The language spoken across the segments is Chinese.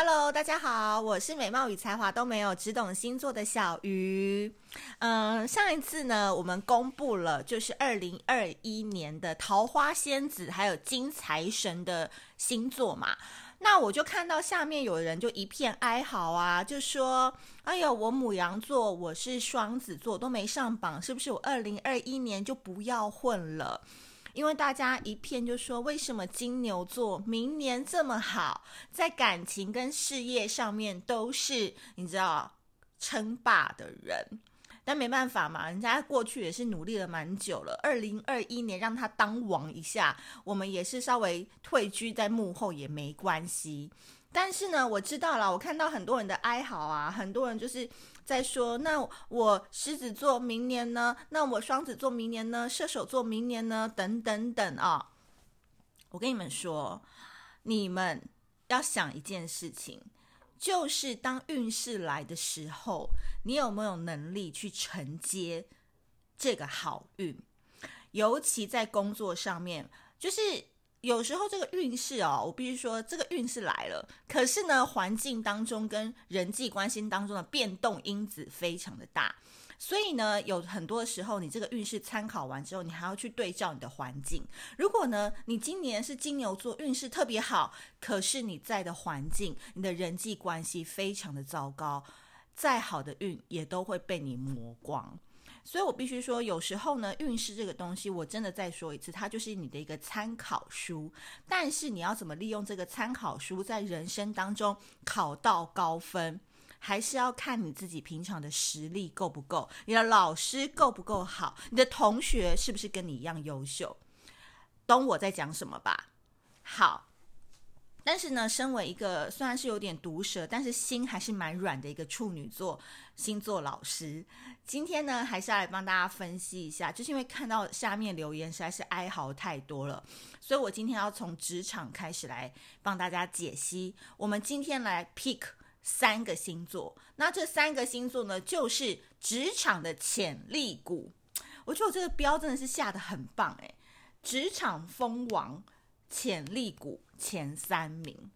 Hello，大家好，我是美貌与才华都没有，只懂星座的小鱼。嗯，上一次呢，我们公布了就是二零二一年的桃花仙子还有金财神的星座嘛。那我就看到下面有人就一片哀嚎啊，就说：“哎呦，我母羊座，我是双子座，都没上榜，是不是我二零二一年就不要混了？”因为大家一片就说：“为什么金牛座明年这么好，在感情跟事业上面都是你知道称霸的人？”但没办法嘛，人家过去也是努力了蛮久了。二零二一年让他当王一下，我们也是稍微退居在幕后也没关系。但是呢，我知道了，我看到很多人的哀嚎啊，很多人就是在说，那我狮子座明年呢？那我双子座明年呢？射手座明年呢？等等等啊！我跟你们说，你们要想一件事情。就是当运势来的时候，你有没有能力去承接这个好运？尤其在工作上面，就是有时候这个运势哦，我必须说这个运势来了，可是呢，环境当中跟人际关系当中的变动因子非常的大。所以呢，有很多的时候，你这个运势参考完之后，你还要去对照你的环境。如果呢，你今年是金牛座，运势特别好，可是你在的环境，你的人际关系非常的糟糕，再好的运也都会被你磨光。所以我必须说，有时候呢，运势这个东西，我真的再说一次，它就是你的一个参考书。但是你要怎么利用这个参考书，在人生当中考到高分？还是要看你自己平常的实力够不够，你的老师够不够好，你的同学是不是跟你一样优秀，懂我在讲什么吧？好，但是呢，身为一个虽然是有点毒舌，但是心还是蛮软的一个处女座星座老师，今天呢，还是要来帮大家分析一下，就是因为看到下面留言实在是哀嚎太多了，所以我今天要从职场开始来帮大家解析。我们今天来 pick。三个星座，那这三个星座呢，就是职场的潜力股。我觉得我这个标真的是下得很棒诶，职场蜂王潜力股前三名。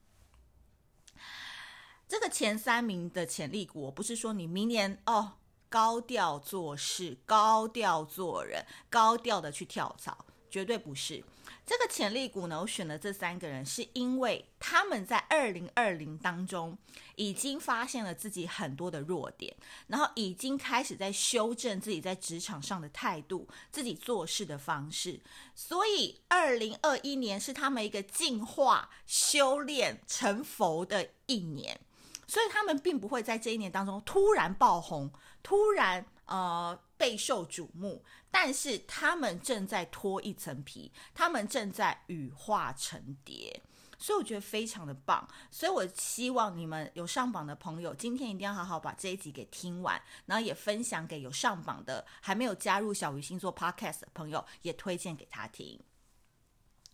这个前三名的潜力股，我不是说你明年哦高调做事、高调做人、高调的去跳槽，绝对不是。这个潜力股呢，我选了这三个人，是因为他们在二零二零当中已经发现了自己很多的弱点，然后已经开始在修正自己在职场上的态度、自己做事的方式，所以二零二一年是他们一个进化、修炼、成佛的一年，所以他们并不会在这一年当中突然爆红，突然。呃，备受瞩目，但是他们正在脱一层皮，他们正在羽化成蝶，所以我觉得非常的棒。所以我希望你们有上榜的朋友，今天一定要好好把这一集给听完，然后也分享给有上榜的还没有加入小鱼星座 Podcast 的朋友，也推荐给他听。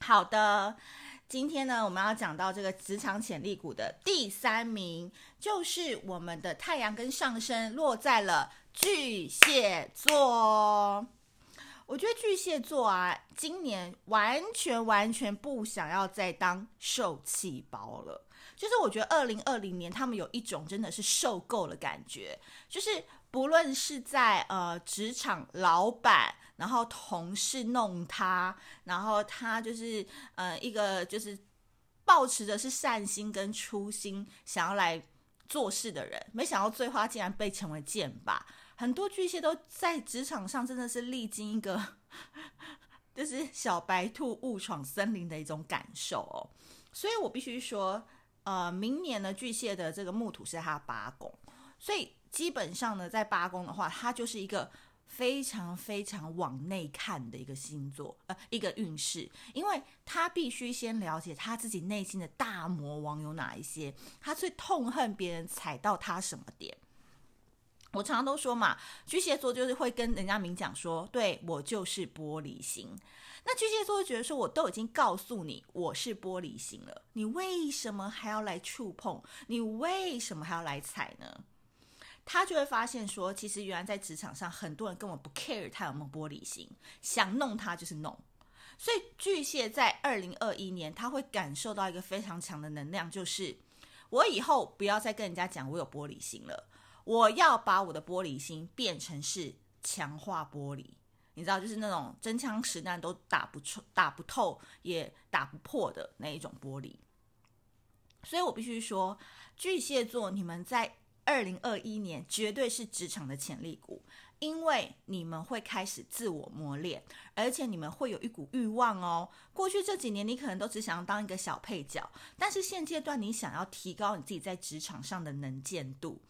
好的，今天呢，我们要讲到这个职场潜力股的第三名，就是我们的太阳跟上升落在了。巨蟹座，我觉得巨蟹座啊，今年完全完全不想要再当受气包了。就是我觉得二零二零年他们有一种真的是受够了感觉，就是不论是在呃职场老板，然后同事弄他，然后他就是呃一个就是抱持的是善心跟初心想要来做事的人，没想到最后他竟然被成为剑拔。很多巨蟹都在职场上真的是历经一个，就是小白兔误闯森林的一种感受哦。所以我必须说，呃，明年呢，巨蟹的这个木土是他八宫，所以基本上呢，在八宫的话，它就是一个非常非常往内看的一个星座，呃，一个运势，因为他必须先了解他自己内心的大魔王有哪一些，他最痛恨别人踩到他什么点。我常常都说嘛，巨蟹座就是会跟人家明讲说，对，我就是玻璃心。那巨蟹座就觉得说，我都已经告诉你我是玻璃心了，你为什么还要来触碰？你为什么还要来踩呢？他就会发现说，其实原来在职场上，很多人根本不 care 他有没有玻璃心，想弄他就是弄。所以巨蟹在二零二一年，他会感受到一个非常强的能量，就是我以后不要再跟人家讲我有玻璃心了，我要把我的玻璃心变成是强化玻璃，你知道，就是那种真枪实弹都打不出、打不透也打不破的那一种玻璃。所以我必须说，巨蟹座，你们在二零二一年绝对是职场的潜力股。因为你们会开始自我磨练，而且你们会有一股欲望哦。过去这几年，你可能都只想要当一个小配角，但是现阶段你想要提高你自己在职场上的能见度。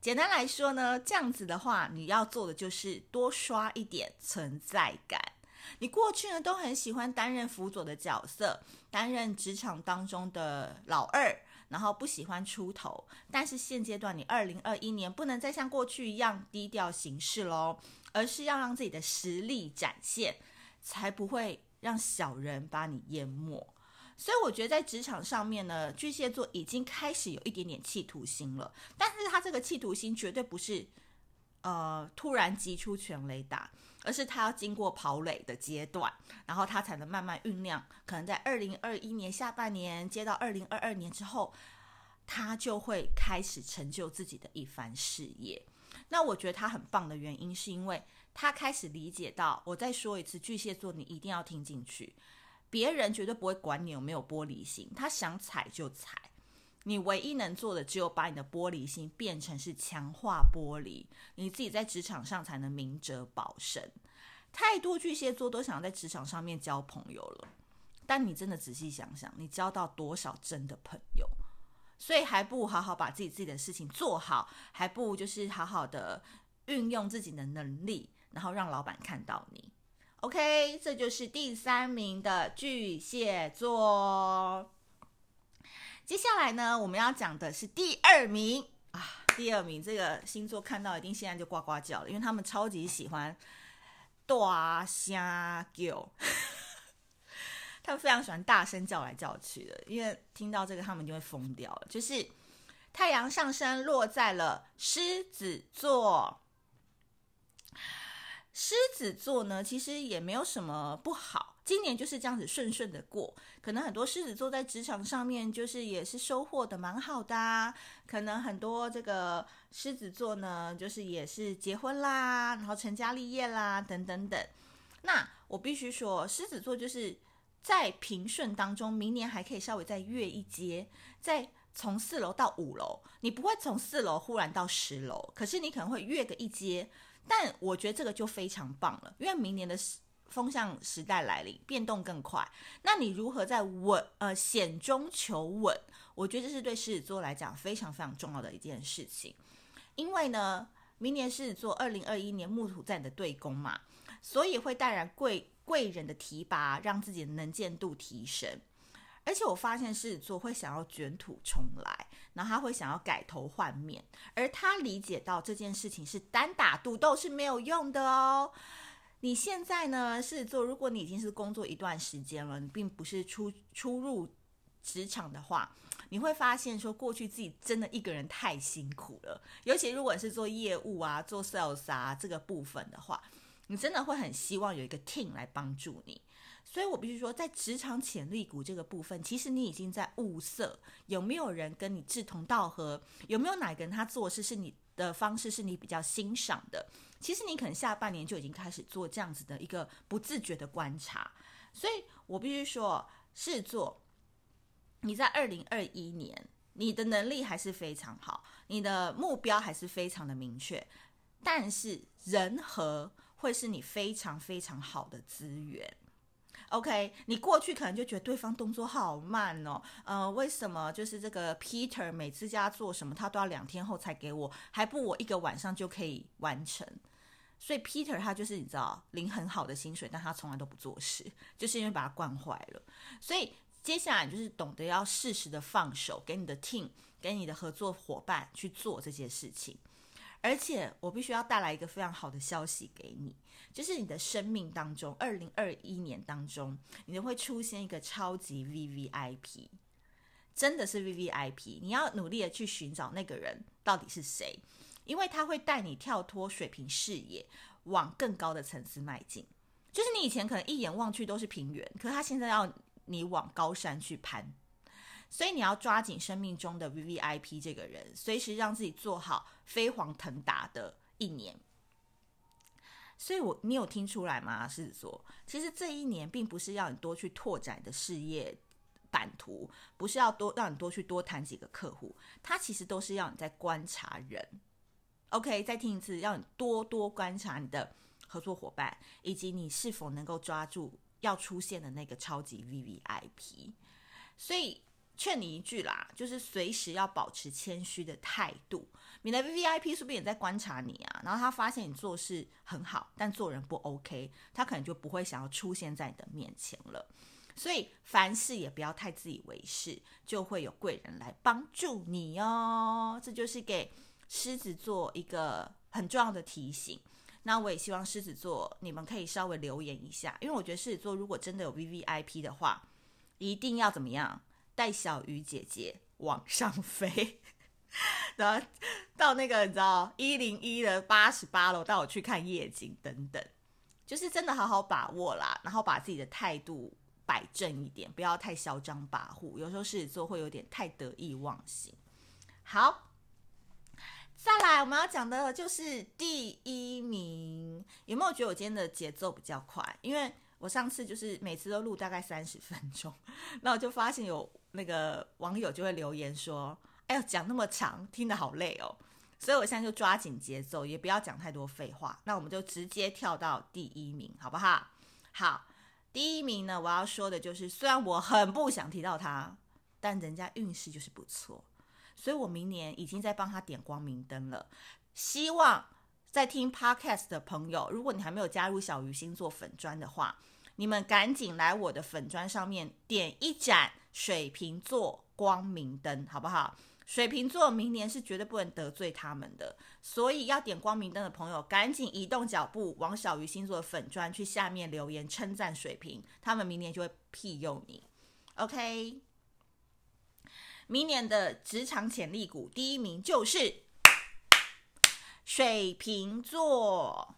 简单来说呢，这样子的话，你要做的就是多刷一点存在感。你过去呢都很喜欢担任辅佐的角色，担任职场当中的老二。然后不喜欢出头，但是现阶段你二零二一年不能再像过去一样低调行事喽，而是要让自己的实力展现，才不会让小人把你淹没。所以我觉得在职场上面呢，巨蟹座已经开始有一点点企图心了，但是他这个企图心绝对不是呃突然击出全雷打。而是他要经过跑垒的阶段，然后他才能慢慢酝酿。可能在二零二一年下半年接到二零二二年之后，他就会开始成就自己的一番事业。那我觉得他很棒的原因，是因为他开始理解到，我再说一次，巨蟹座你一定要听进去，别人绝对不会管你有没有玻璃心，他想踩就踩。你唯一能做的，只有把你的玻璃心变成是强化玻璃，你自己在职场上才能明哲保身。太多巨蟹座都想在职场上面交朋友了，但你真的仔细想想，你交到多少真的朋友？所以还不如好好把自己自己的事情做好，还不如就是好好的运用自己的能力，然后让老板看到你。OK，这就是第三名的巨蟹座。接下来呢，我们要讲的是第二名啊，第二名这个星座看到一定现在就呱呱叫了，因为他们超级喜欢大声叫，他们非常喜欢大声叫来叫去的，因为听到这个他们就会疯掉了。就是太阳上升落在了狮子座，狮子座呢，其实也没有什么不好。今年就是这样子顺顺的过，可能很多狮子座在职场上面就是也是收获的蛮好的，可能很多这个狮子座呢，就是也是结婚啦，然后成家立业啦，等等等。那我必须说，狮子座就是在平顺当中，明年还可以稍微再跃一阶，再从四楼到五楼，你不会从四楼忽然到十楼，可是你可能会跃个一阶，但我觉得这个就非常棒了，因为明年的。风向时代来临，变动更快。那你如何在稳呃险中求稳？我觉得这是对狮子座来讲非常非常重要的一件事情。因为呢，明年狮子座二零二一年木土在你的对宫嘛，所以会带来贵贵人的提拔，让自己的能见度提升。而且我发现狮子座会想要卷土重来，然后他会想要改头换面，而他理解到这件事情是单打独斗是没有用的哦。你现在呢，狮子座，如果你已经是工作一段时间了，你并不是初初入职场的话，你会发现说，过去自己真的一个人太辛苦了。尤其如果是做业务啊、做 sales 啊这个部分的话，你真的会很希望有一个 team 来帮助你。所以我必须说，在职场潜力股这个部分，其实你已经在物色有没有人跟你志同道合，有没有哪个人他做事是你的方式是你比较欣赏的。其实你可能下半年就已经开始做这样子的一个不自觉的观察，所以我必须说，狮子座，你在二零二一年，你的能力还是非常好，你的目标还是非常的明确，但是人和会是你非常非常好的资源。OK，你过去可能就觉得对方动作好慢哦，呃，为什么就是这个 Peter 每次家做什么，他都要两天后才给我，还不我一个晚上就可以完成？所以 Peter 他就是你知道领很好的薪水，但他从来都不做事，就是因为把他惯坏了。所以接下来就是懂得要适时的放手，给你的 team，给你的合作伙伴去做这些事情。而且我必须要带来一个非常好的消息给你，就是你的生命当中，二零二一年当中，你会出现一个超级 VVIP，真的是 VVIP，你要努力的去寻找那个人到底是谁。因为他会带你跳脱水平视野，往更高的层次迈进。就是你以前可能一眼望去都是平原，可是他现在要你往高山去攀。所以你要抓紧生命中的 VVIP 这个人，随时让自己做好飞黄腾达的一年。所以我，你有听出来吗？狮子座，其实这一年并不是要你多去拓展的事业版图，不是要多让你多去多谈几个客户，它其实都是要你在观察人。OK，再听一次，要你多多观察你的合作伙伴，以及你是否能够抓住要出现的那个超级 VVIP。所以劝你一句啦，就是随时要保持谦虚的态度。你的 VVIP 是不是也在观察你啊？然后他发现你做事很好，但做人不 OK，他可能就不会想要出现在你的面前了。所以凡事也不要太自以为是，就会有贵人来帮助你哦。这就是给。狮子座一个很重要的提醒，那我也希望狮子座你们可以稍微留言一下，因为我觉得狮子座如果真的有 VVIP 的话，一定要怎么样带小鱼姐姐往上飞，然后到那个你知道一零一的八十八楼带我去看夜景等等，就是真的好好把握啦，然后把自己的态度摆正一点，不要太嚣张跋扈，有时候狮子座会有点太得意忘形。好。再来，我们要讲的就是第一名。有没有觉得我今天的节奏比较快？因为我上次就是每次都录大概三十分钟，那我就发现有那个网友就会留言说：“哎呦，讲那么长，听得好累哦。”所以我现在就抓紧节奏，也不要讲太多废话。那我们就直接跳到第一名，好不好？好，第一名呢，我要说的就是，虽然我很不想提到他，但人家运势就是不错。所以我明年已经在帮他点光明灯了。希望在听 Podcast 的朋友，如果你还没有加入小鱼星座粉专的话，你们赶紧来我的粉专上面点一盏水瓶座光明灯，好不好？水瓶座明年是绝对不能得罪他们的，所以要点光明灯的朋友，赶紧移动脚步往小鱼星座的粉砖去下面留言称赞水瓶，他们明年就会庇佑你。OK。明年的职场潜力股第一名就是水瓶座。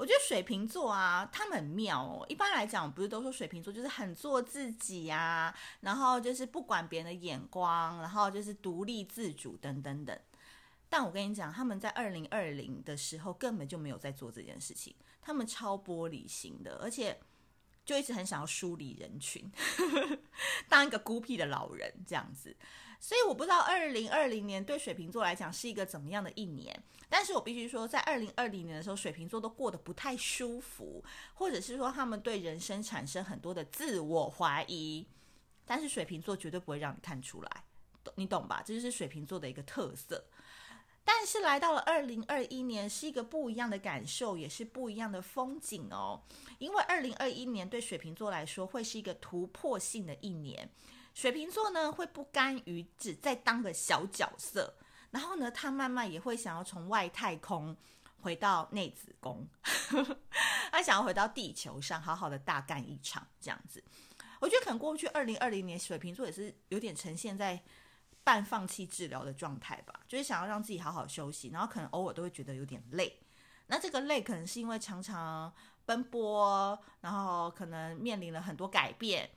我觉得水瓶座啊，他们很妙哦。一般来讲，不是都说水瓶座就是很做自己呀，然后就是不管别人的眼光，然后就是独立自主等等等。但我跟你讲，他们在二零二零的时候根本就没有在做这件事情，他们超玻璃心的，而且。就一直很想要疏离人群，当一个孤僻的老人这样子，所以我不知道二零二零年对水瓶座来讲是一个怎么样的一年。但是我必须说，在二零二零年的时候，水瓶座都过得不太舒服，或者是说他们对人生产生很多的自我怀疑。但是水瓶座绝对不会让你看出来，你懂吧？这就是水瓶座的一个特色。但是来到了二零二一年，是一个不一样的感受，也是不一样的风景哦。因为二零二一年对水瓶座来说会是一个突破性的一年，水瓶座呢会不甘于只再当个小角色，然后呢，他慢慢也会想要从外太空回到内子宫，他想要回到地球上，好好的大干一场这样子。我觉得可能过去二零二零年水瓶座也是有点呈现在。半放弃治疗的状态吧，就是想要让自己好好休息，然后可能偶尔都会觉得有点累。那这个累可能是因为常常奔波，然后可能面临了很多改变。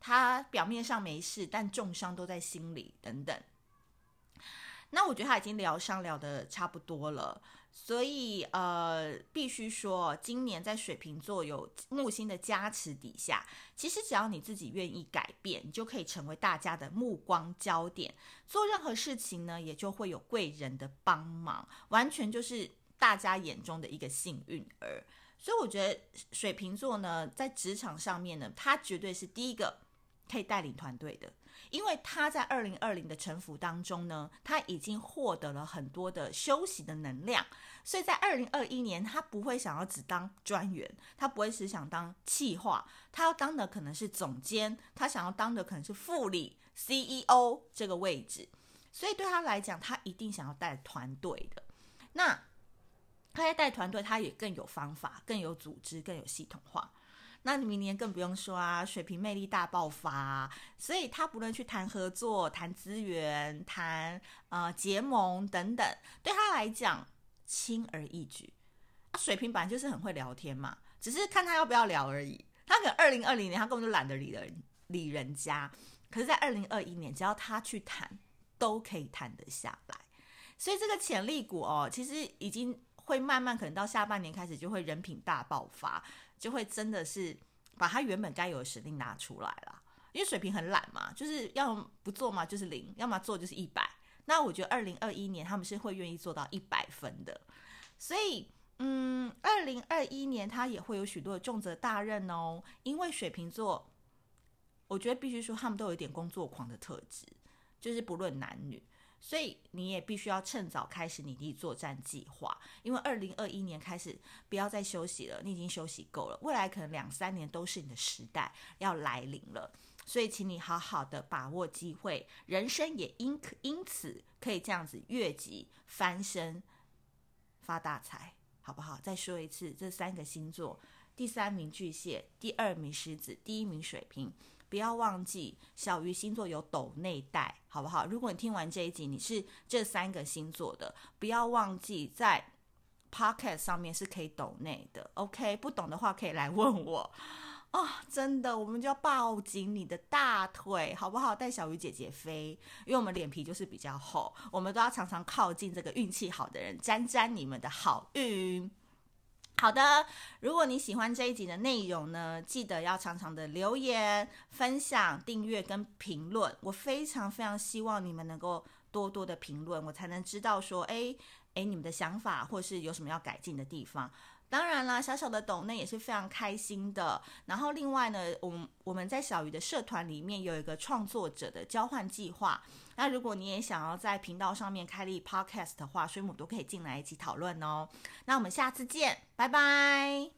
他表面上没事，但重伤都在心里等等。那我觉得他已经疗伤疗得差不多了。所以，呃，必须说，今年在水瓶座有木星的加持底下，其实只要你自己愿意改变，你就可以成为大家的目光焦点。做任何事情呢，也就会有贵人的帮忙，完全就是大家眼中的一个幸运儿。所以，我觉得水瓶座呢，在职场上面呢，他绝对是第一个可以带领团队的。因为他在二零二零的沉浮当中呢，他已经获得了很多的休息的能量，所以在二零二一年，他不会想要只当专员，他不会只想当企划，他要当的可能是总监，他想要当的可能是副理、CEO 这个位置，所以对他来讲，他一定想要带团队的。那他在带团队，他也更有方法，更有组织，更有系统化。那你明年更不用说啊，水瓶魅力大爆发，所以他不论去谈合作、谈资源、谈呃结盟等等，对他来讲轻而易举。水瓶本来就是很会聊天嘛，只是看他要不要聊而已。他可能二零二零年他根本就懒得理人理人家，可是，在二零二一年，只要他去谈，都可以谈得下来。所以，这个潜力股哦，其实已经会慢慢，可能到下半年开始，就会人品大爆发，就会真的是把他原本该有的实力拿出来了。因为水瓶很懒嘛，就是要不做嘛，就是零；要么做就是一百。那我觉得二零二一年他们是会愿意做到一百分的。所以，嗯，二零二一年他也会有许多的重责大任哦，因为水瓶座。我觉得必须说，他们都有一点工作狂的特质，就是不论男女，所以你也必须要趁早开始你的作战计划，因为二零二一年开始不要再休息了，你已经休息够了，未来可能两三年都是你的时代要来临了，所以请你好好的把握机会，人生也因因此可以这样子越级翻身发大财，好不好？再说一次，这三个星座，第三名巨蟹，第二名狮子，第一名水瓶。不要忘记，小鱼星座有斗内带，好不好？如果你听完这一集，你是这三个星座的，不要忘记在 Podcast 上面是可以斗内的，OK？不懂的话可以来问我哦。真的，我们就要抱紧你的大腿，好不好？带小鱼姐姐飞，因为我们脸皮就是比较厚，我们都要常常靠近这个运气好的人，沾沾你们的好运。好的，如果你喜欢这一集的内容呢，记得要常常的留言、分享、订阅跟评论。我非常非常希望你们能够多多的评论，我才能知道说，哎哎，你们的想法或是有什么要改进的地方。当然啦，小小的懂内也是非常开心的。然后另外呢，我们我们在小鱼的社团里面有一个创作者的交换计划。那如果你也想要在频道上面开立 podcast 的话，水母都可以进来一起讨论哦。那我们下次见，拜拜。